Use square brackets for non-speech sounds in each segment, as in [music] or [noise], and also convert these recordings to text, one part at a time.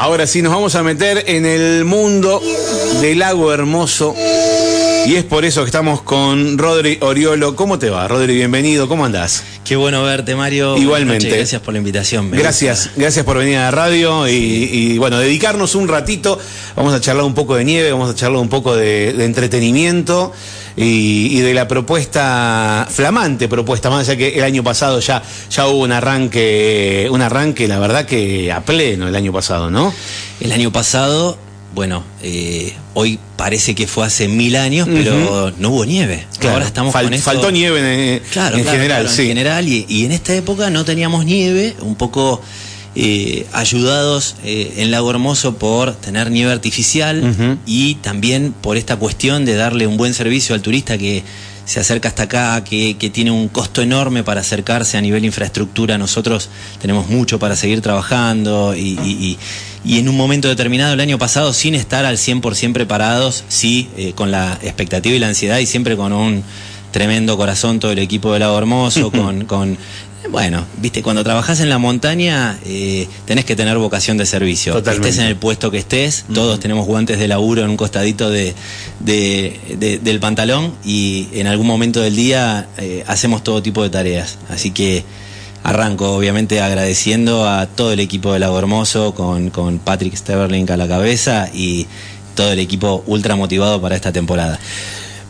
Ahora sí nos vamos a meter en el mundo del lago hermoso. Y es por eso que estamos con Rodri Oriolo. ¿Cómo te va, Rodri? Bienvenido, ¿cómo andás? Qué bueno verte, Mario. Igualmente. gracias por la invitación. Gracias, gracias por venir a la radio y, bueno, dedicarnos un ratito. Vamos a charlar un poco de nieve, vamos a charlar un poco de, entretenimiento y, de la propuesta, flamante propuesta, más allá que el año pasado ya, ya hubo un arranque, un arranque, la verdad que a pleno el año pasado, ¿no? El año pasado bueno, eh, hoy parece que fue hace mil años, pero no hubo nieve. Ahora estamos con Faltó nieve en, general, sí. En general, y, en esta época no teníamos nieve, un poco eh, ayudados eh, en Lago Hermoso por tener nieve artificial y también por esta cuestión de darle un buen servicio al turista que se acerca hasta acá, que, tiene un costo enorme para acercarse a nivel infraestructura. Nosotros tenemos mucho para seguir trabajando y, en un momento determinado el año pasado, sin estar al 100% preparados, sí, eh, con la expectativa y la ansiedad y siempre con un tremendo corazón todo el equipo de Lago Hermoso, [laughs] con, con bueno, viste, cuando trabajas en la montaña eh, tenés que tener vocación de servicio. Estés en el puesto que estés, todos tenemos guantes de laburo en un costadito de, del pantalón y en algún momento del día eh, hacemos todo tipo de tareas. Así que arranco obviamente agradeciendo a todo el equipo de Lago Hermoso con, con Patrick Steverling a la cabeza y todo el equipo ultra motivado para esta temporada.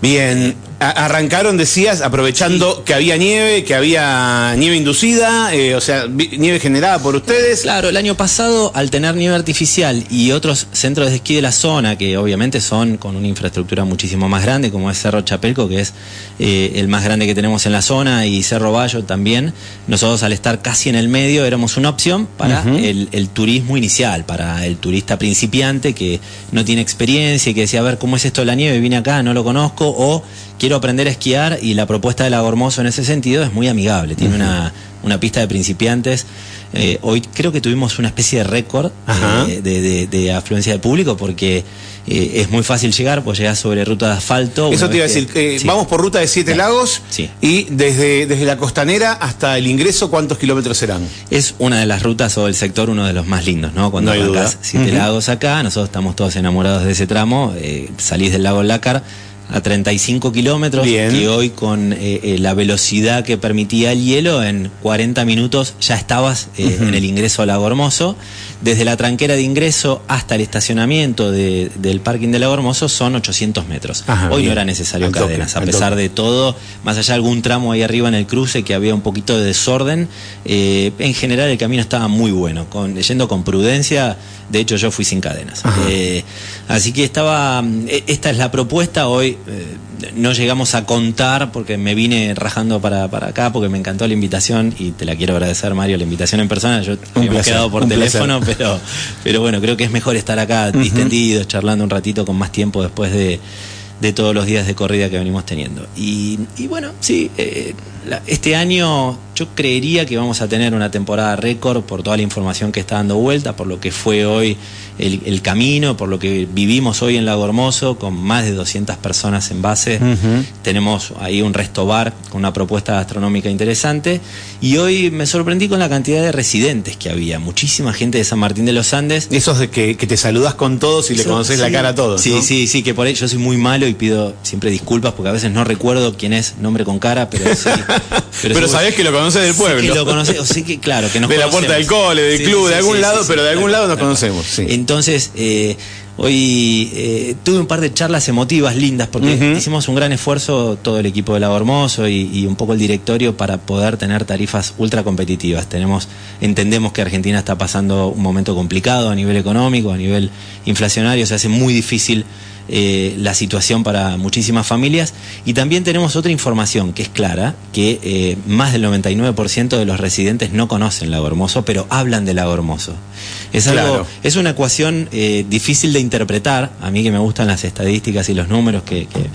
Bien, arrancaron, decías, aprovechando que había nieve, que había nieve inducida, eh, o sea, nieve generada por ustedes. Claro, el año pasado, al tener nieve artificial y otros centros de esquí de la zona, que obviamente son con una infraestructura muchísimo más grande, como es Cerro Chapelco, que es eh, el más grande que tenemos en la zona, y Cerro Bayo también, nosotros al estar casi en el medio éramos una opción para el, el, turismo inicial, para el turista principiante que no tiene experiencia y que decía, a ver, ¿cómo es esto de la nieve? Vine acá, no lo conozco o quiero aprender a esquiar y la propuesta de Lago Hermoso en ese sentido es muy amigable. Tiene una, una, pista de principiantes. Eh, hoy creo que tuvimos una especie de récord eh, de, afluencia de público porque eh, es muy fácil llegar, pues llegar sobre ruta de asfalto. Eso te iba a decir, vamos por ruta de Siete Lagos y desde, desde la costanera hasta el ingreso, ¿cuántos kilómetros serán? Es una de las rutas o el sector uno de los más lindos, ¿no? Cuando no Siete Lagos acá, nosotros estamos todos enamorados de ese tramo, salís del lago Lácar a 35 kilómetros y hoy con eh, eh, la velocidad que permitía el hielo, en 40 minutos ya estabas eh, en el ingreso al Lago Hermoso. Desde la tranquera de ingreso hasta el estacionamiento del parking de Lago Hermoso son 800 metros. hoy no era necesario cadenas, a pesar de todo, más allá de algún tramo ahí arriba en el cruce que había un poquito de desorden, en general el camino estaba muy bueno, con, yendo con prudencia de hecho, yo fui sin cadenas. Eh, así que estaba, eh, esta es la propuesta. Hoy eh, no llegamos a contar porque me vine rajando para, acá porque me encantó la invitación y te la quiero agradecer, Mario, la invitación en persona. Yo me he quedado por teléfono, pero, pero bueno, creo que es mejor estar acá distendidos, charlando un ratito con más tiempo después de de todos los días de corrida que venimos teniendo. Y, bueno, sí, este año yo creería que vamos a tener una temporada récord por toda la información que está dando vuelta, por lo que fue hoy el, camino, por lo que vivimos hoy en Lago Hermoso, con más de 200 personas en base. Tenemos ahí un resto bar con una propuesta gastronómica interesante. Y hoy me sorprendí con la cantidad de residentes que había. Muchísima gente de San Martín de los Andes. Esos de que, te saludas con todos y le conoces la cara a todos. Sí, sí, sí, que por ahí yo soy muy malo y pido siempre disculpas porque a veces no recuerdo quién es nombre con cara, pero sí. [laughs] Pero, sabés que lo conoces del pueblo. que lo conoces, o sí que claro, que nos De la puerta del cole, del club, de algún lado, pero de algún lado nos conocemos. Entonces, eh, hoy eh, tuve un par de charlas emotivas lindas porque hicimos un gran esfuerzo todo el equipo de Lago Hermoso y, un poco el directorio para poder tener tarifas ultra competitivas. Tenemos, entendemos que Argentina está pasando un momento complicado a nivel económico, a nivel inflacionario, se hace muy difícil eh, la situación para muchísimas familias. Y también tenemos otra información que es clara, que eh, más del 99% de los residentes no conocen Lago Hermoso, pero hablan de Lago Hermoso. Es, algo, es una ecuación eh, difícil de interpretar, a mí que me gustan las estadísticas y los números que, que,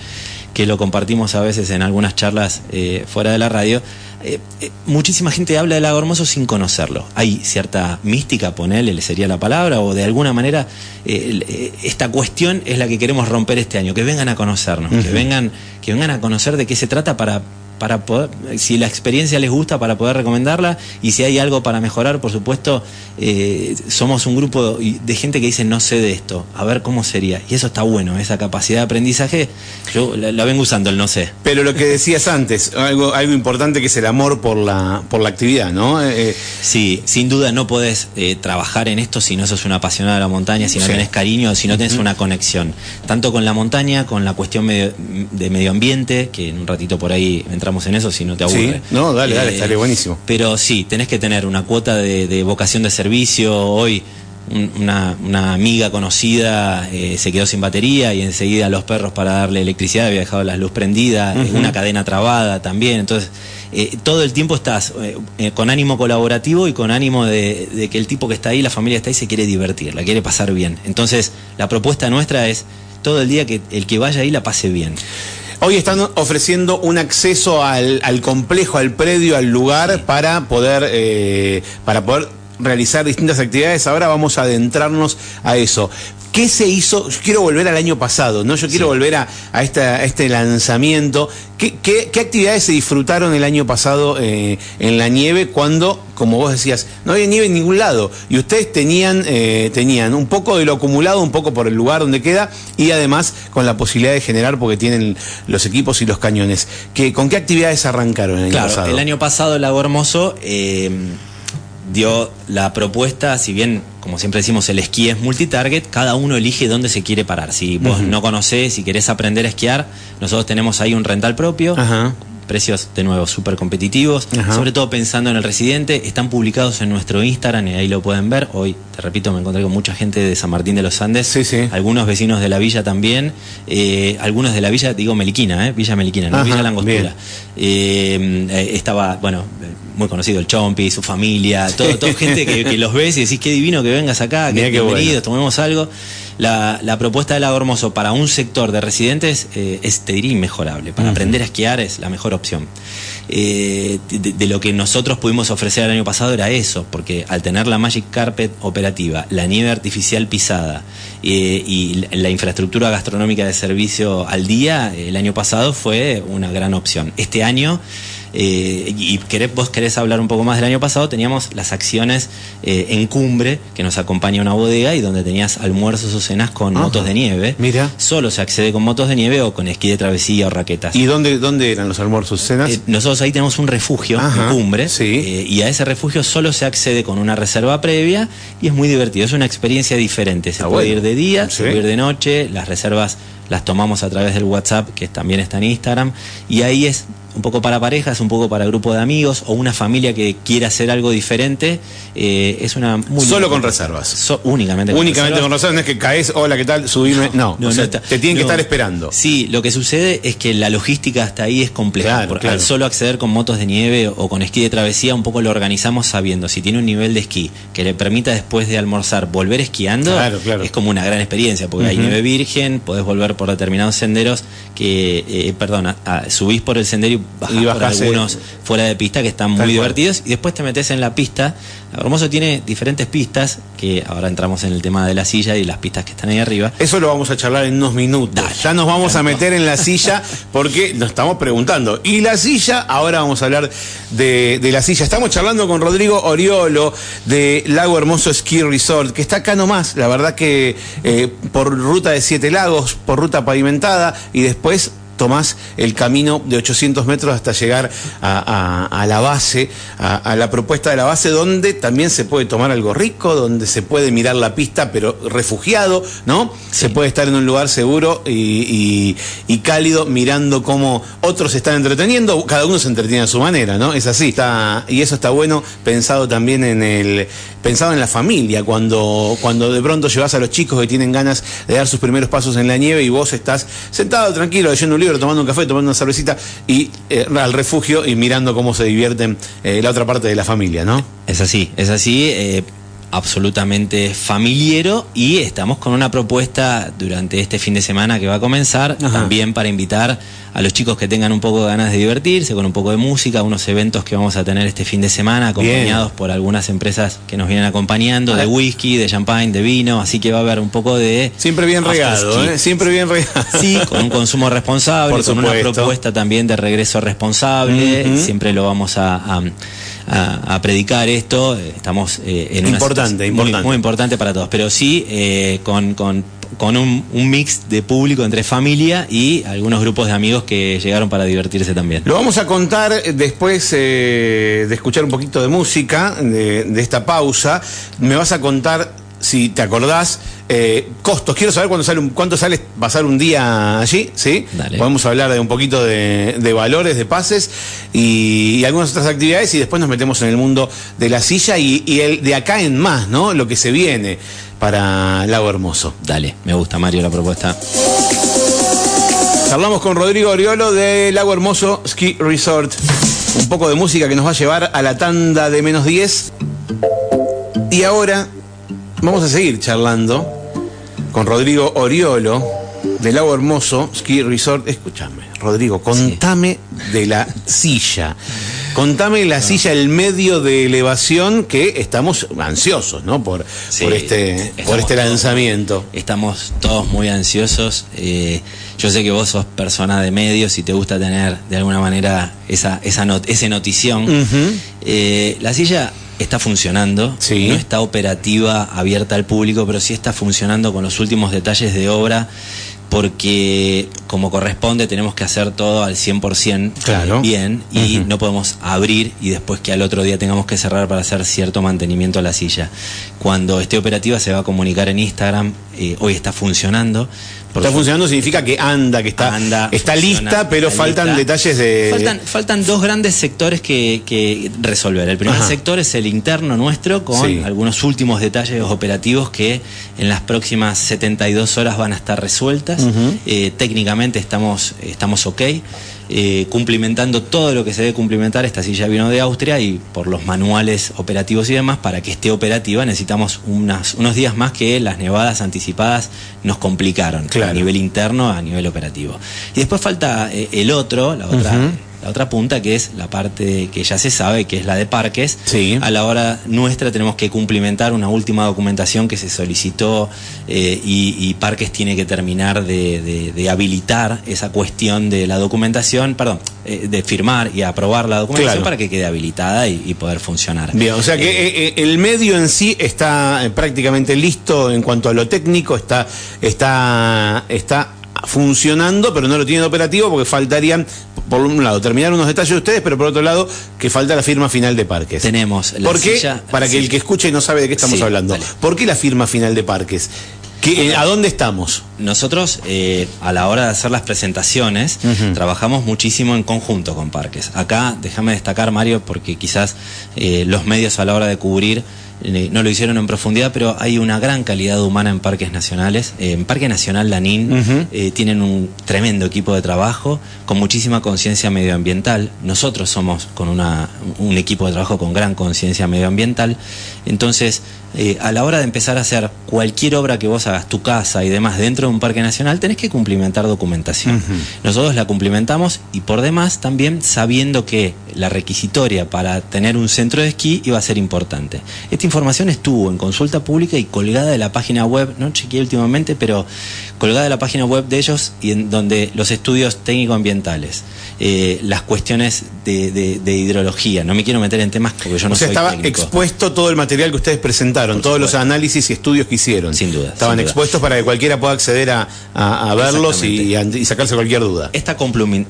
lo compartimos a veces en algunas charlas fuera de la radio, eh, eh, muchísima gente habla del Lago Hermoso sin conocerlo. Hay cierta mística, ponele, sería la palabra, o de alguna manera eh, esta cuestión es la que queremos romper este año, que vengan a conocernos, que, vengan, que vengan a conocer de qué se trata para para poder, si la experiencia les gusta, para poder recomendarla y si hay algo para mejorar, por supuesto, eh, somos un grupo de gente que dice no sé de esto, a ver cómo sería. Y eso está bueno, esa capacidad de aprendizaje, yo la, vengo usando el no sé. Pero lo que decías antes, algo, algo importante que es el amor por la, por la actividad, ¿no? Eh, eh, sí, sin duda no podés trabajar en esto si no sos una apasionada de la montaña, si no tenés cariño, si no tenés una conexión, tanto con la montaña, con la cuestión de medio ambiente, que en un ratito por ahí entramos en eso si no te aburre. no, dale, dale, estaría buenísimo. Pero sí, tenés que tener una cuota de, vocación de servicio. Hoy una, amiga conocida eh, se quedó sin batería y enseguida los perros para darle electricidad había dejado la luz prendida, una cadena trabada también. Entonces, eh, todo el tiempo estás eh, con ánimo colaborativo y con ánimo de, que el tipo que está ahí, la familia está ahí, se quiere divertir, la quiere pasar bien. Entonces, la propuesta nuestra es todo el día que el que vaya ahí la pase bien. Hoy están ofreciendo un acceso al, complejo, al predio, al lugar para poder, eh, para poder realizar distintas actividades. Ahora vamos a adentrarnos a eso. ¿Qué se hizo? Yo quiero volver al año pasado, ¿no? Yo quiero volver a, este lanzamiento. ¿Qué, actividades se disfrutaron el año pasado eh, en la nieve cuando, como vos decías, no había nieve en ningún lado? Y ustedes tenían, eh, tenían un poco de lo acumulado, un poco por el lugar donde queda y además con la posibilidad de generar porque tienen los equipos y los cañones. ¿Qué, ¿Con qué actividades arrancaron el año pasado? El año pasado el Lago Hermoso eh, dio la propuesta, si bien, como siempre decimos, el esquí es multitarget, cada uno elige dónde se quiere parar. Si vos no conocés, si querés aprender a esquiar, nosotros tenemos ahí un rental propio. Precios de nuevo súper competitivos, sobre todo pensando en el residente. Están publicados en nuestro Instagram y ahí lo pueden ver. Hoy, te repito, me encontré con mucha gente de San Martín de los Andes, algunos vecinos de la villa también, eh, algunos de la villa, digo Meliquina, eh, Villa Meliquina, no Villa Langostura. Eh, estaba, bueno, muy conocido, el Chompi, su familia, todo, toda [laughs] gente que, los ves y decís qué divino que vengas acá, que bienvenidos, tomemos algo. La, propuesta del Lago Hermoso para un sector de residentes eh, es, te diría, inmejorable. Para aprender a esquiar es la mejor opción. Eh, de, lo que nosotros pudimos ofrecer el año pasado era eso, porque al tener la Magic Carpet operativa, la nieve artificial pisada eh, y la infraestructura gastronómica de servicio al día, el año pasado fue una gran opción. Este año eh, y querés, vos querés hablar un poco más del año pasado, teníamos las acciones eh, en cumbre, que nos acompaña una bodega y donde tenías almuerzos o cenas con motos de nieve. Mira. Solo se accede con motos de nieve o con esquí de travesía o raquetas. ¿Y dónde, dónde eran los almuerzos o cenas? Eh, nosotros ahí tenemos un refugio en cumbre y a ese refugio solo se accede con una reserva previa y es muy divertido, es una experiencia diferente. Se puede ir de día, se puede ir de noche, las reservas las tomamos a través del WhatsApp, que también está en Instagram, y ahí es un poco para parejas, un poco para grupo de amigos o una familia que quiera hacer algo diferente, eh, es una muy Solo con reservas. únicamente con únicamente con reservas, no es que caes, hola, ¿qué tal? Subime. No, te tienen que estar esperando. Sí, lo que sucede es que la logística hasta ahí es compleja. porque Al solo acceder con motos de nieve o con esquí de travesía, un poco lo organizamos sabiendo si tiene un nivel de esquí que le permita después de almorzar volver esquiando, es como una gran experiencia, porque hay nieve virgen, podés volver por determinados senderos que, eh, perdona, subís por el sendero y y por algunos fuera de pista que están muy divertidos y después te metes en la pista. Hermoso tiene diferentes pistas, que ahora entramos en el tema de la silla y las pistas que están ahí arriba. Eso lo vamos a charlar en unos minutos. ya nos vamos a meter en la silla porque nos estamos preguntando. ¿Y la silla? Ahora vamos a hablar de, la silla. Estamos charlando con Rodrigo Oriolo de Lago Hermoso Ski Resort, que está acá nomás. La verdad que eh, por ruta de Siete Lagos, por ruta pavimentada y después tomás el camino de 800 metros hasta llegar a, la base, a, la propuesta de la base, donde también se puede tomar algo rico, donde se puede mirar la pista, pero refugiado, ¿no? Se puede estar en un lugar seguro y, cálido, mirando cómo otros se están entreteniendo, cada uno se entretiene a su manera, ¿no? Es así, está, y eso está bueno, pensado también en el, pensado en la familia, cuando, cuando de pronto llevas a los chicos que tienen ganas de dar sus primeros pasos en la nieve y vos estás sentado tranquilo leyendo un tomando un café, tomando una cervecita y eh, al refugio y mirando cómo se divierten eh, la otra parte de la familia, ¿no? Es así, es así. Absolutamente familiero y estamos con una propuesta durante este fin de semana que va a comenzar también para invitar a los chicos que tengan un poco de ganas de divertirse con un poco de música, unos eventos que vamos a tener este fin de semana acompañados por algunas empresas que nos vienen acompañando de whisky, de champagne, de vino, así que va a haber un poco de siempre bien regado, ¿eh? siempre bien regado. Sí, con un consumo responsable, con una propuesta también de regreso responsable, siempre lo vamos a a, predicar esto. Estamos eh, en una importante, importante. Muy, importante para todos, pero sí eh, con, con, un, mix de público entre familia y algunos grupos de amigos que llegaron para divertirse también. Lo vamos a contar después eh, de escuchar un poquito de música, de, de esta pausa. Me vas a contar si te acordás, eh, costos. Quiero saber cuánto sale, un, cuánto sale pasar un día allí, ¿sí? Podemos hablar de un poquito de, valores, de pases y, algunas otras actividades y después nos metemos en el mundo de la silla y, el de acá en más, ¿no? Lo que se viene para Lago Hermoso. Dale, me gusta Mario la propuesta. Hablamos con Rodrigo Oriolo de Lago Hermoso Ski Resort. Un poco de música que nos va a llevar a la tanda de menos 10. Y ahora Vamos a seguir charlando con Rodrigo Oriolo del Lago Hermoso Ski Resort. Escúchame, Rodrigo, contame de la silla. Contame la silla, el medio de elevación que estamos ansiosos, ¿no? Por, por este, por este lanzamiento. estamos todos muy ansiosos. Eh, yo sé que vos sos persona de medios y te gusta tener de alguna manera esa, esa ese notición. Eh, la silla está funcionando, no está operativa, abierta al público, pero sí está funcionando con los últimos detalles de obra porque como corresponde tenemos que hacer todo al 100% claro. bien y no podemos abrir y después que al otro día tengamos que cerrar para hacer cierto mantenimiento a la silla. Cuando esté operativa se va a comunicar en Instagram, eh, hoy está funcionando, está funcionando significa que anda, que está, está lista, pero faltan detalles de. Faltan, dos grandes sectores que, resolver. El primer sector es el interno nuestro, con algunos últimos detalles operativos que en las próximas 72 horas van a estar resueltas. Eh, técnicamente estamos, estamos ok. Eh, cumplimentando todo lo que se debe cumplimentar. Esta silla vino de Austria y por los manuales operativos y demás, para que esté operativa necesitamos unas, unos días más que las nevadas anticipadas nos complicaron a nivel interno, a nivel operativo. Y después falta eh, el otro, la otra la otra punta que es la parte que ya se sabe, que es la de parques. A la hora nuestra tenemos que cumplimentar una última documentación que se solicitó eh, y, Parques tiene que terminar de, habilitar esa cuestión de la documentación, perdón, eh, de firmar y aprobar la documentación para que quede habilitada y, poder funcionar. Bien, o sea que eh, el medio en sí está prácticamente listo en cuanto a lo técnico, está, está, está funcionando, pero no lo tienen operativo porque faltarían, por un lado, terminar unos detalles de ustedes, pero por otro lado, que falta la firma final de Parques. Tenemos la ¿Por qué? Para que el que escuche no sabe de qué estamos hablando. ¿Por qué la firma final de Parques? Eh, ¿A dónde estamos? Nosotros, eh, a la hora de hacer las presentaciones, trabajamos muchísimo en conjunto con parques. Acá, déjame destacar, Mario, porque quizás eh, los medios a la hora de cubrir no lo hicieron en profundidad, pero hay una gran calidad humana en parques nacionales. Eh, en Parque Nacional Lanín eh, tienen un tremendo equipo de trabajo con muchísima conciencia medioambiental. Nosotros somos con una, un equipo de trabajo con gran conciencia medioambiental. Entonces, a la hora de empezar a hacer cualquier obra que vos hagas, tu casa y demás, dentro de un parque nacional, tenés que cumplimentar documentación. Nosotros la cumplimentamos y por demás también sabiendo que la requisitoria para tener un centro de esquí iba a ser importante. Esta información estuvo en consulta pública y colgada de la página web, no chequeé últimamente, pero colgada de la página web de ellos y en donde los estudios técnico-ambientales, eh, las cuestiones de, hidrología, no me quiero meter en temas porque yo no o sea, estaba expuesto todo el material que ustedes presentaron, todos los análisis y estudios que hicieron. Sin duda. Estaban expuestos para que cualquiera pueda acceder a, verlos y, sacarse cualquier duda. Esta,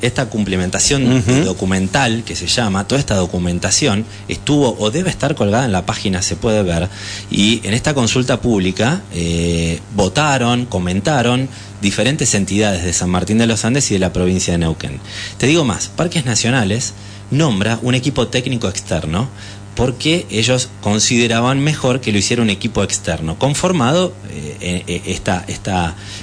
esta complementación documental que se llama, toda esta documentación estuvo o debe estar colgada en la página, se puede ver, y en esta consulta pública eh, votaron, comentaron diferentes entidades de San Martín de los Andes y de la provincia de Neuquén. Te digo más, Parques Nacionales nombra un equipo técnico externo porque ellos consideraban mejor que lo hiciera un equipo externo, conformado eh, eh,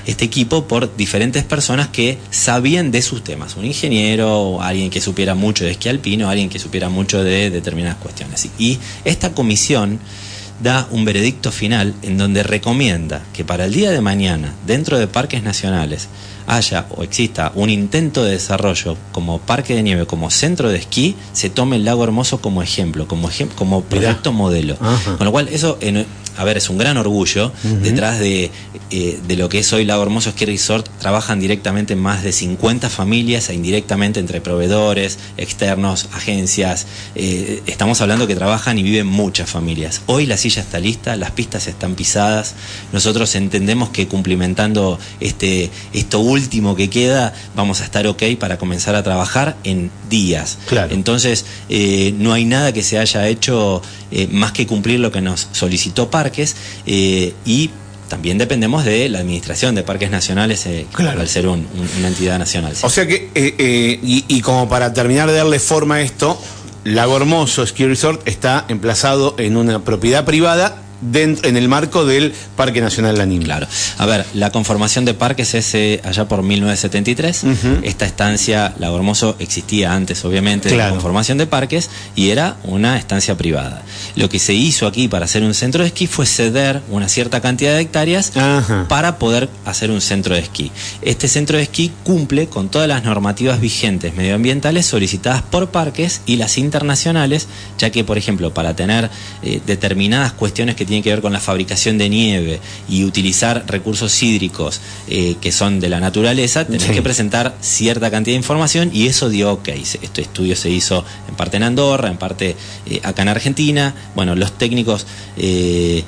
este equipo por diferentes personas que sabían de sus temas, un ingeniero, alguien que supiera mucho de esquí alpino, alguien que supiera mucho de determinadas cuestiones. Y esta comisión da un veredicto final en donde recomienda que para el día de mañana, dentro de parques nacionales, haya o exista un intento de desarrollo como parque de nieve, como centro de esquí, se tome el lago hermoso como ejemplo, como, como proyecto modelo. Con lo cual, eso en, a ver, es un gran orgullo. Detrás de, eh, de, lo que es hoy Lago Hermoso Ski Resort, trabajan directamente más de 50 familias e indirectamente entre proveedores, externos, agencias. Eh, estamos hablando que trabajan y viven muchas familias. Hoy la silla está lista, las pistas están pisadas. Nosotros entendemos que cumplimentando este, esto último que queda, vamos a estar ok para comenzar a trabajar en días. Claro. Entonces, eh, no hay nada que se haya hecho más que cumplir lo que nos solicitó parques eh, y también dependemos de la administración de parques nacionales eh, al ser una entidad nacional. O sea que, eh, y, como para terminar de darle forma a esto, Lago Hermoso Ski Resort está emplazado en una propiedad privada en el marco del Parque Nacional Lanín. Claro. A ver, la conformación de parques es eh, allá por 1973. Esta estancia, Lago Hermoso, existía antes, obviamente, de la conformación de parques y era una estancia privada. Lo que se hizo aquí para hacer un centro de esquí fue ceder una cierta cantidad de hectáreas para poder hacer un centro de esquí. Este centro de esquí cumple con todas las normativas vigentes medioambientales solicitadas por parques y las internacionales, ya que, por ejemplo, para tener eh, determinadas cuestiones que tiene que ver con la fabricación de nieve y utilizar recursos hídricos eh, que son de la naturaleza, tenés que presentar cierta cantidad de información y eso dio ok. Este estudio se hizo en parte en Andorra, en parte eh, acá en Argentina. Bueno, los técnicos eh,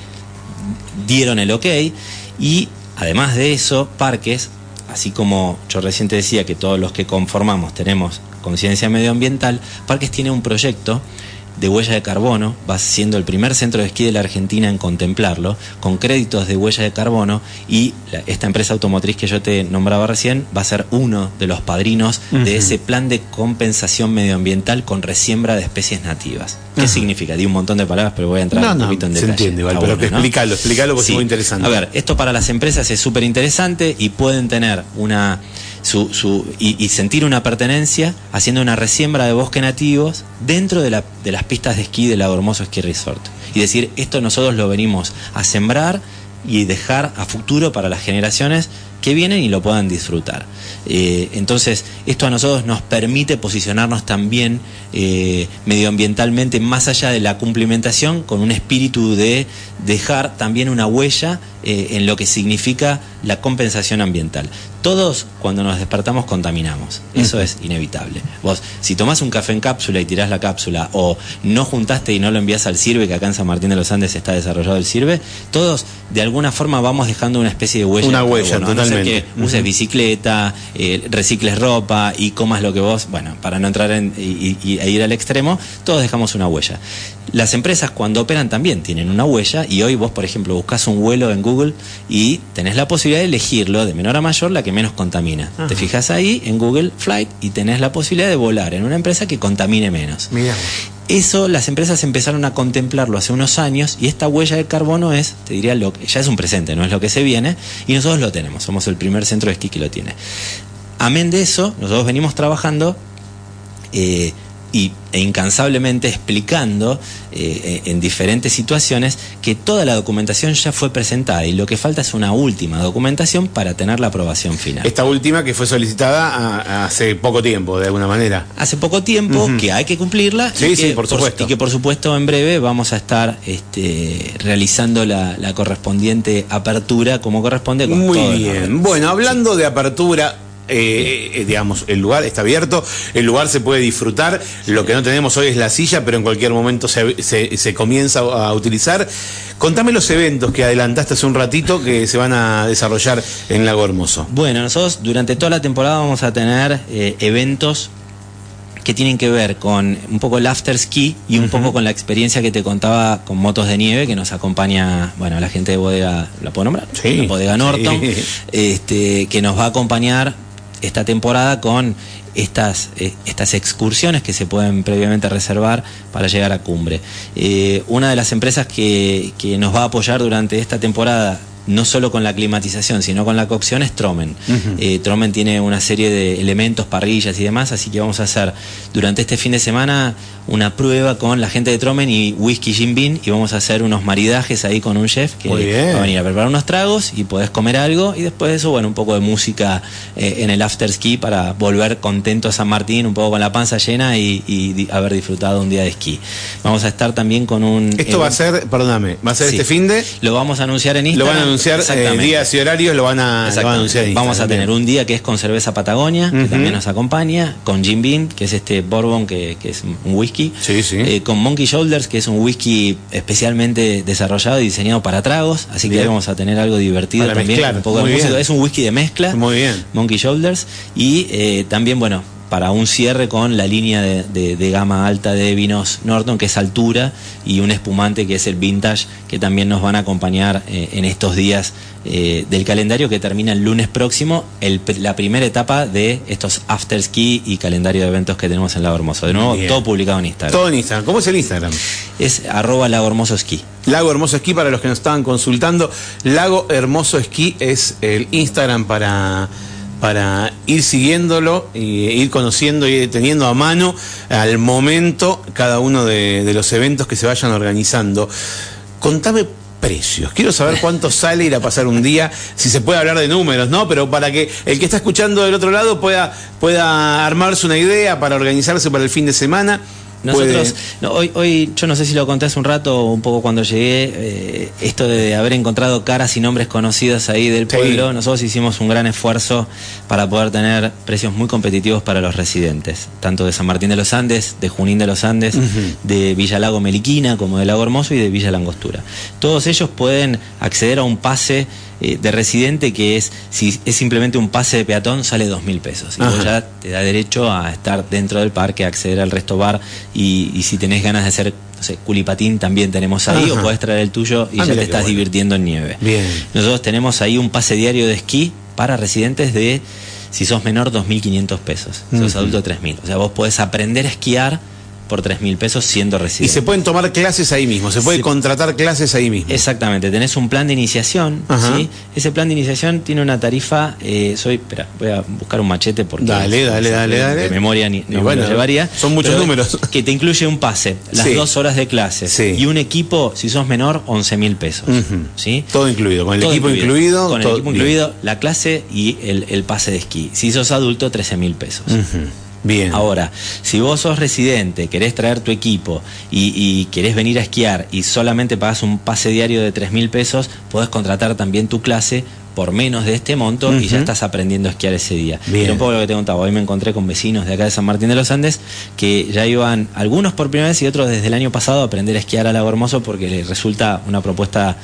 dieron el ok y además de eso, Parques, así como yo recién decía que todos los que conformamos tenemos conciencia medioambiental, Parques tiene un proyecto de huella de carbono, va siendo el primer centro de esquí de la Argentina en contemplarlo, con créditos de huella de carbono y esta empresa automotriz que yo te nombraba recién va a ser uno de los padrinos de ese plan de compensación medioambiental con resiembra de especies nativas. ¿Qué significa? Di un montón de palabras, pero voy a entrar un poquito en detalle. Se entiende, igual, pero explícalo, explícalo porque es muy interesante. A ver, esto para las empresas es súper interesante y pueden tener una su, y, sentir una pertenencia haciendo una resiembra de bosque nativos dentro de, la, de las pistas de esquí del Hermoso Ski Resort. Y decir, esto nosotros lo venimos a sembrar y dejar a futuro para las generaciones que vienen y lo puedan disfrutar. Eh, entonces, esto a nosotros nos permite posicionarnos también eh, medioambientalmente más allá de la cumplimentación, con un espíritu de dejar también una huella eh, en lo que significa la compensación ambiental. Todos cuando nos despertamos contaminamos, eso es inevitable. Vos, si tomás un café en cápsula y tirás la cápsula, o no juntaste y no lo envías al Sirve, que acá en San Martín de los Andes está desarrollado el Sirve, todos de alguna forma vamos dejando una especie de huella. Una huella, totalmente. que uses bicicleta, eh, recicles ropa y comas lo que vos, bueno, para no entrar en, y, ir al extremo, todos dejamos una huella. Las empresas cuando operan también tienen una huella y hoy vos, por ejemplo, buscas un vuelo en Google y tenés la posibilidad de elegirlo de menor a mayor la que menos contamina. Te fijas ahí en Google Flight y tenés la posibilidad de volar en una empresa que contamine menos. Eso las empresas empezaron a contemplarlo hace unos años y esta huella de carbono es, te diría, lo que ya es un presente, no es lo que se viene y nosotros lo tenemos, somos el primer centro de esquí que lo tiene. Amén de eso, nosotros venimos trabajando eh, y, e incansablemente explicando eh, en diferentes situaciones que toda la documentación ya fue presentada y lo que falta es una última documentación para tener la aprobación final. Esta última que fue solicitada hace poco tiempo, de alguna manera. Hace poco tiempo que hay que cumplirla sí, y, que, sí, por supuesto. y que por supuesto en breve vamos a estar este, realizando la, correspondiente apertura como corresponde. Con Muy bien. Bueno, hablando de apertura, eh, eh, digamos, el lugar está abierto, el lugar se puede disfrutar, lo que no tenemos hoy es la silla, pero en cualquier momento se, comienza a utilizar. Contame los eventos que adelantaste hace un ratito que se van a desarrollar en Lago Hermoso. Bueno, nosotros durante toda la temporada vamos a tener eh, eventos que tienen que ver con un poco el after ski y un poco con la experiencia que te contaba con motos de nieve que nos acompaña, bueno, la gente de bodega, ¿la puedo nombrar? Sí, bodega Norton, este, que nos va a acompañar esta temporada con estas, eh, estas excursiones que se pueden previamente reservar para llegar a cumbre. Eh, una de las empresas que, nos va a apoyar durante esta temporada no solo con la climatización, sino con la cocción, es Tromen. Eh, Tromen tiene una serie de elementos, parrillas y demás, así que vamos a hacer durante este fin de semana una prueba con la gente de Tromen y Whisky Jim Bean y vamos a hacer unos maridajes ahí con un chef que va a venir a preparar unos tragos y podés comer algo y después de eso, bueno, un poco de música eh, en el after ski para volver contento a San Martín, un poco con la panza llena y, haber disfrutado un día de esquí. Vamos a estar también con un... Esto va a ser, perdóname, va a ser este fin de... Lo vamos a anunciar en Instagram. Lo van a anunciar eh, días y horarios, lo van a, anunciar Vamos a tener un día que es con cerveza Patagonia, que también nos acompaña, con Jim Beam, que es este bourbon que, es un whisky. Sí, sí. Eh, con Monkey Shoulders, que es un whisky especialmente desarrollado y diseñado para tragos, así que ahí vamos a tener algo divertido también. Un poco de es un whisky de mezcla. Muy bien. Monkey Shoulders. Y eh, también, bueno, para un cierre con la línea de, gama alta de vinos Norton, que es altura, y un espumante que es el vintage, que también nos van a acompañar eh, en estos días eh, del calendario que termina el lunes próximo, la primera etapa de estos after ski y calendario de eventos que tenemos en Lago Hermoso. De nuevo, todo publicado en Instagram. Todo en Instagram. ¿Cómo es el Instagram? Es arroba Lago Hermoso Esquí. Lago Hermoso Esquí, para los que nos estaban consultando, Lago Hermoso Esquí es el Instagram para para ir siguiéndolo e ir conociendo y teniendo a mano al momento cada uno de, los eventos que se vayan organizando. Contame precios. Quiero saber cuánto [laughs] sale ir a pasar un día, si se puede hablar de números, ¿no? Pero para que el que está escuchando del otro lado pueda, pueda armarse una idea para organizarse para el fin de semana. Nosotros, hoy, hoy, yo no sé si lo conté hace un rato, un poco cuando llegué, eh, esto de haber encontrado caras y nombres conocidos ahí del pueblo, nosotros hicimos un gran esfuerzo para poder tener precios muy competitivos para los residentes, tanto de San Martín de los Andes, de Junín de los Andes, de Villa Lago Meliquina, como de Lago Hermoso y de Villa Langostura. Todos ellos pueden acceder a un pase eh, de residente que es, si es simplemente un pase de peatón, sale dos mil pesos. Y vos ya te da derecho a estar dentro del parque, acceder al resto bar y, si tenés ganas de hacer no sé, culipatín también tenemos ahí o podés traer el tuyo y ah, ya te estás divirtiendo en nieve. Bien. Nosotros tenemos ahí un pase diario de esquí para residentes de, si sos menor, 2.500 pesos. Si sos adulto, 3.000. O sea, vos podés aprender a esquiar por 3 mil pesos siendo residente. Y se pueden tomar clases ahí mismo, se puede contratar clases ahí mismo. Exactamente, tenés un plan de iniciación, ¿sí? Ese plan de iniciación tiene una tarifa, eh, soy, espera, voy a buscar un machete porque... Dale, dale, dale, dale. De memoria ni, no bueno, llevaría. Son muchos números. Que te incluye un pase, las dos horas de clase y un equipo, si sos menor, 11 mil pesos. ¿sí? Todo incluido, con el equipo incluido. con el equipo incluido, la clase y el, pase de esquí. Si sos adulto, 13 mil pesos. Bien. Ahora, si vos sos residente, querés traer tu equipo y, querés venir a esquiar y solamente pagas un pase diario de 3 mil pesos, podés contratar también tu clase por menos de este monto y ya estás aprendiendo a esquiar ese día. Bien. un poco lo que te contaba, hoy me encontré con vecinos de acá de San Martín de los Andes que ya iban, algunos por primera vez y otros desde el año pasado, a aprender a esquiar a Lago Hermoso porque les resulta una propuesta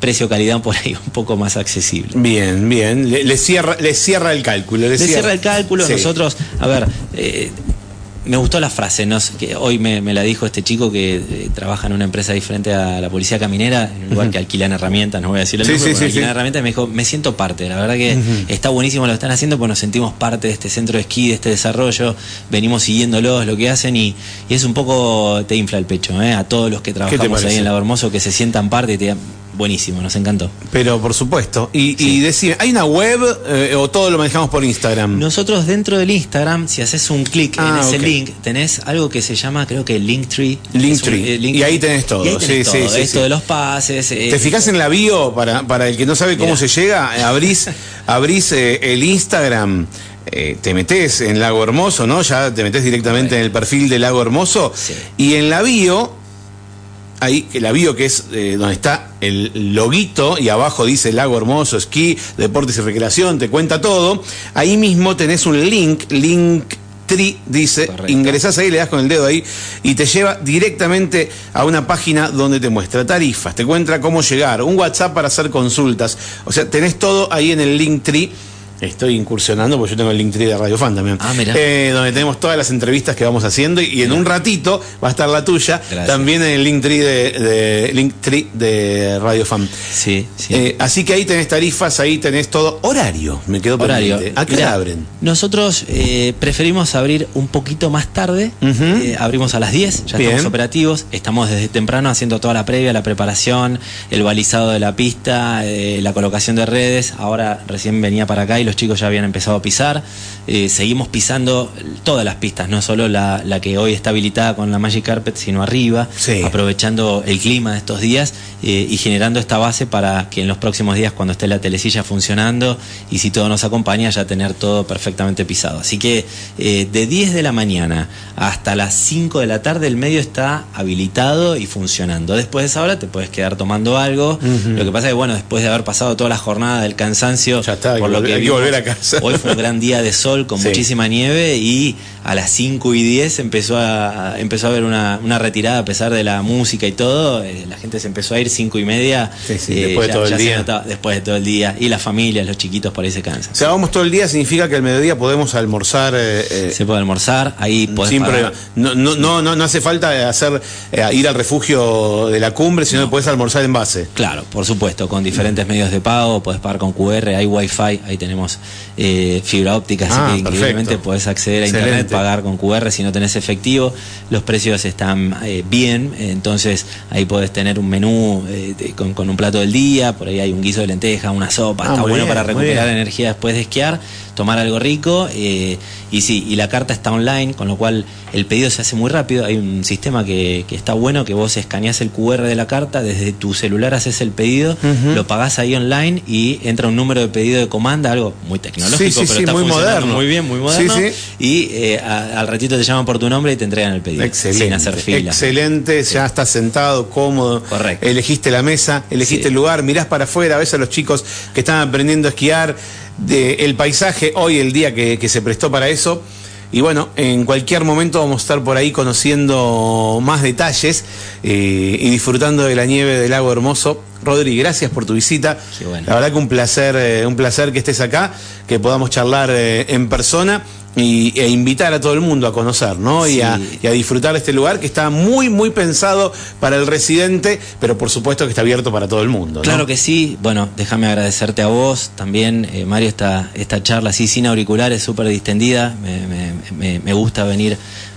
precio-calidad por ahí [laughs] un poco más accesible. Bien, bien. Le, cierra, le cierra el cálculo. Le, cierra, el cálculo. Nosotros, a ver, eh, me gustó la frase, ¿no? que hoy me, la dijo este chico que eh, trabaja en una empresa diferente a la policía caminera, en un lugar que alquilan herramientas, no voy a decir el nombre, sí, alquilan herramientas, me dijo, me siento parte, la verdad que está buenísimo lo que están haciendo, porque nos sentimos parte de este centro de esquí, de este desarrollo, venimos siguiéndolos, lo que hacen y, es un poco, te infla el pecho, ¿eh? a todos los que trabajamos ahí en Lago Hermoso, que se sientan parte y te buenísimo, nos encantó. Pero por supuesto. Y, sí. ¿hay una web eh, o todo lo manejamos por Instagram? Nosotros dentro del Instagram, si haces un clic en ah, ese link, tenés algo que se llama, creo que Linktree. Linktree. Eh, y ahí tenés todo. sí, sí, Esto de los pases. Eh, ¿Te fijas en la bio? Para, para el que no sabe cómo se llega, abrís, [laughs] abrís el Instagram. te metes en Lago Hermoso, ¿no? Ya te metes directamente en el perfil de Lago Hermoso. Y en la bio ahí la bio que es eh, donde está el loguito y abajo dice Lago Hermoso, esquí, deportes y recreación, te cuenta todo. Ahí mismo tenés un link, link Tri dice, ingresás ahí, le das con el dedo ahí y te lleva directamente a una página donde te muestra tarifas, te cuenta cómo llegar, un WhatsApp para hacer consultas. O sea, tenés todo ahí en el link Tree estoy incursionando, porque yo tengo el link de Radio Fan también. Ah, mira. Eh, donde tenemos todas las entrevistas que vamos haciendo y, en un ratito va a estar la tuya, también en el link de, de, de Radio Fan. Sí, sí. Eh, así que ahí tenés tarifas, ahí tenés todo. Horario, me quedo Horario. ¿A qué abren? Nosotros eh, preferimos abrir un poquito más tarde. abrimos a las 10, ya estamos operativos. Estamos desde temprano haciendo toda la previa, la preparación, el balizado de la pista, la colocación de redes. Ahora recién venía para acá y los chicos ya habían empezado a pisar. Eh, seguimos pisando todas las pistas, no solo la, que hoy está habilitada con la Magic Carpet, sino arriba, aprovechando el clima de estos días eh, y generando esta base para que en los próximos días, cuando esté la telecilla funcionando y si todo nos acompaña, ya tener todo perfectamente pisado. Así que eh, de 10 de la mañana hasta las 5 de la tarde el medio está habilitado y funcionando. Después de esa hora te puedes quedar tomando algo. Lo que pasa es que, bueno, después de haber pasado toda la jornada del cansancio, por lo que volver a casa. hoy fue un gran día de sol con muchísima nieve y a las 5 y 10 empezó a, empezó a haber una, retirada a pesar de la música y todo. Eh, la gente se empezó a ir 5 y media. Eh, después de todo el día. después de todo el día. Y las familias, los chiquitos por ahí se cansan. O sea, vamos todo el día significa que al mediodía podemos almorzar. Eh, se puede almorzar, ahí Sin problema. No, no, no, no, hace falta hacer ir al refugio de la cumbre, sino que puedes almorzar en base. Claro, por supuesto, con diferentes medios de pago, puedes pagar con QR, hay wifi, ahí tenemos fibra óptica, así ah, que increíblemente puedes acceder a internet pagar con QR si no tenés efectivo. Los precios están eh, bien, entonces ahí podés tener un menú eh, con, un plato del día, por ahí hay un guiso de lenteja, una sopa, ah, está bueno para recuperar energía después de esquiar, tomar algo rico. Eh, y sí, y la carta está online, con lo cual el pedido se hace muy rápido. Hay un sistema que, está bueno, que vos escaneás el QR de la carta, desde tu celular haces el pedido, lo pagás ahí online y entra un número de pedido de comanda, algo muy tecnológico, pero está muy moderno. muy bien, muy moderno. Y eh, al ratito te llaman por tu nombre y te entregan el pedido. Excelente. Sin hacer fila. Excelente, ya estás sentado, cómodo. Correcto. Elegiste la mesa, elegiste el lugar, mirás para afuera, ves a los chicos que están aprendiendo a esquiar, de el paisaje, hoy el día que se prestó para eso y bueno, en cualquier momento vamos a estar por ahí conociendo más detalles eh, y disfrutando de la nieve del lago hermoso. Rodri, gracias por tu visita. La verdad que un placer, eh, un placer que estés acá, que podamos charlar eh, en persona y, e invitar a todo el mundo a conocer, ¿no? Y, a, disfrutar de este lugar que está muy, muy pensado para el residente, pero por supuesto que está abierto para todo el mundo. Claro que sí. Bueno, déjame agradecerte a vos también, eh, Mario, esta, esta charla así sin auriculares, súper distendida. me, me gusta venir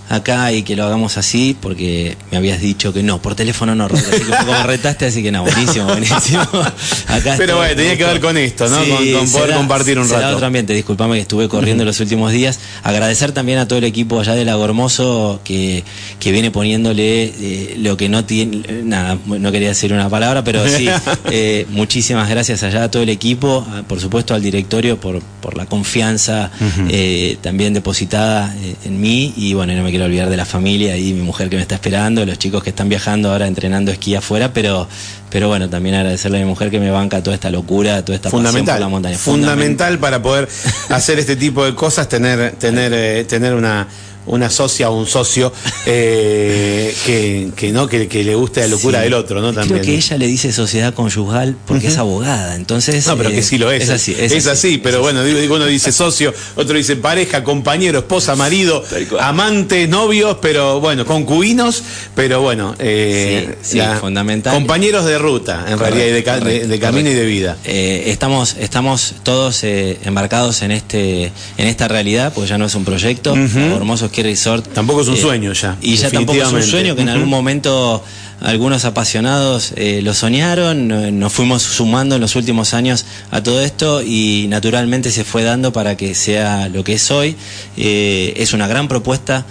acá y que lo hagamos así, porque me habías dicho que no, por teléfono no, así que como [laughs] retaste, así que no, buenísimo, buenísimo. [laughs] Pero bueno, tenía que ver con esto, ¿no? con, poder compartir un rato. otro ambiente, disculpame que estuve corriendo los últimos días. Agradecer también a todo el equipo allá de Lago Hermoso que, que viene poniéndole eh, lo que no tiene, nada, no quería decir una palabra, pero sí, [laughs] eh, muchísimas gracias allá a todo el equipo, por supuesto al directorio por, por la confianza eh, también depositada en mí y bueno, no me quiero olvidar de la familia y mi mujer que me está esperando, los chicos que están viajando ahora entrenando esquí afuera, pero, pero bueno, también agradecerle a mi mujer que me banca toda esta locura, toda esta fundamental, pasión por la montaña. Fundamental, para poder [laughs] hacer este tipo de cosas, tener, tener, eh, tener una una socia o un socio eh, que, no que, le guste la locura del otro, ¿no? También. Creo que ella le dice sociedad conyugal porque es abogada, entonces. No, pero que sí lo es. Es así, es, así, pero bueno, uno dice socio, otro dice pareja, compañero, esposa, marido, [laughs] amante, novios, pero bueno, concubinos, pero bueno, eh, sí, fundamental. Compañeros de ruta, en realidad, de, camino y de vida. Eh, estamos, estamos todos embarcados en este, en esta realidad, pues ya no es un proyecto, hermoso Resort. Tampoco es un eh, sueño ya. Y ya tampoco es un sueño que en algún momento algunos apasionados eh, lo soñaron, nos fuimos sumando en los últimos años a todo esto y naturalmente se fue dando para que sea lo que es hoy. Eh, es una gran propuesta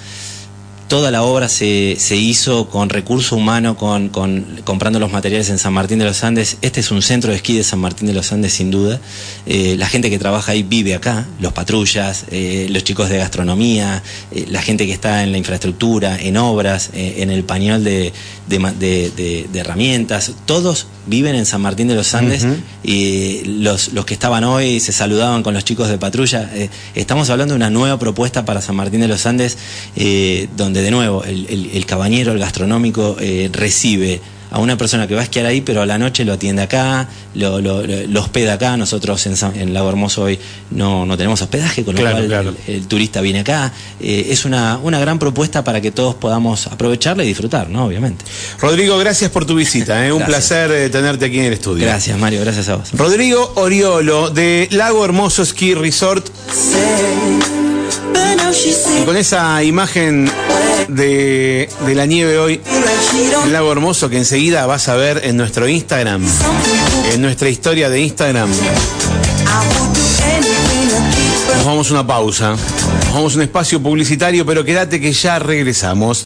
toda la obra se, se hizo con recurso humano, con, con, comprando los materiales en San Martín de los Andes. Este es un centro de esquí de San Martín de los Andes, sin duda. Eh, la gente que trabaja ahí vive acá, los patrullas, eh, los chicos de gastronomía, eh, la gente que está en la infraestructura, en obras, en el pañol de, de, de, herramientas. Todos viven en San Martín de los Andes y los, los que estaban hoy se saludaban con los chicos de patrulla. estamos hablando de una nueva propuesta para San Martín de los Andes, donde de nuevo el, el, cabañero, el gastronómico, eh, recibe a una persona que va a esquiar ahí, pero a la noche lo atiende acá, lo, hospeda acá. Nosotros en, Lago Hermoso hoy no, no tenemos hospedaje, con lo cual El, turista viene acá. Eh, es una, una gran propuesta para que todos podamos aprovecharla y disfrutar, ¿no? Obviamente. Rodrigo, gracias por tu visita. ¿eh? Un placer eh, tenerte aquí en el estudio. Gracias, Mario. Gracias a vos. Rodrigo Oriolo, de Lago Hermoso Ski Resort. Y con esa imagen de, la nieve hoy en Lago Hermoso que enseguida vas a ver en nuestro Instagram, en nuestra historia de Instagram. Nos vamos a una pausa, nos vamos a un espacio publicitario, pero quédate que ya regresamos.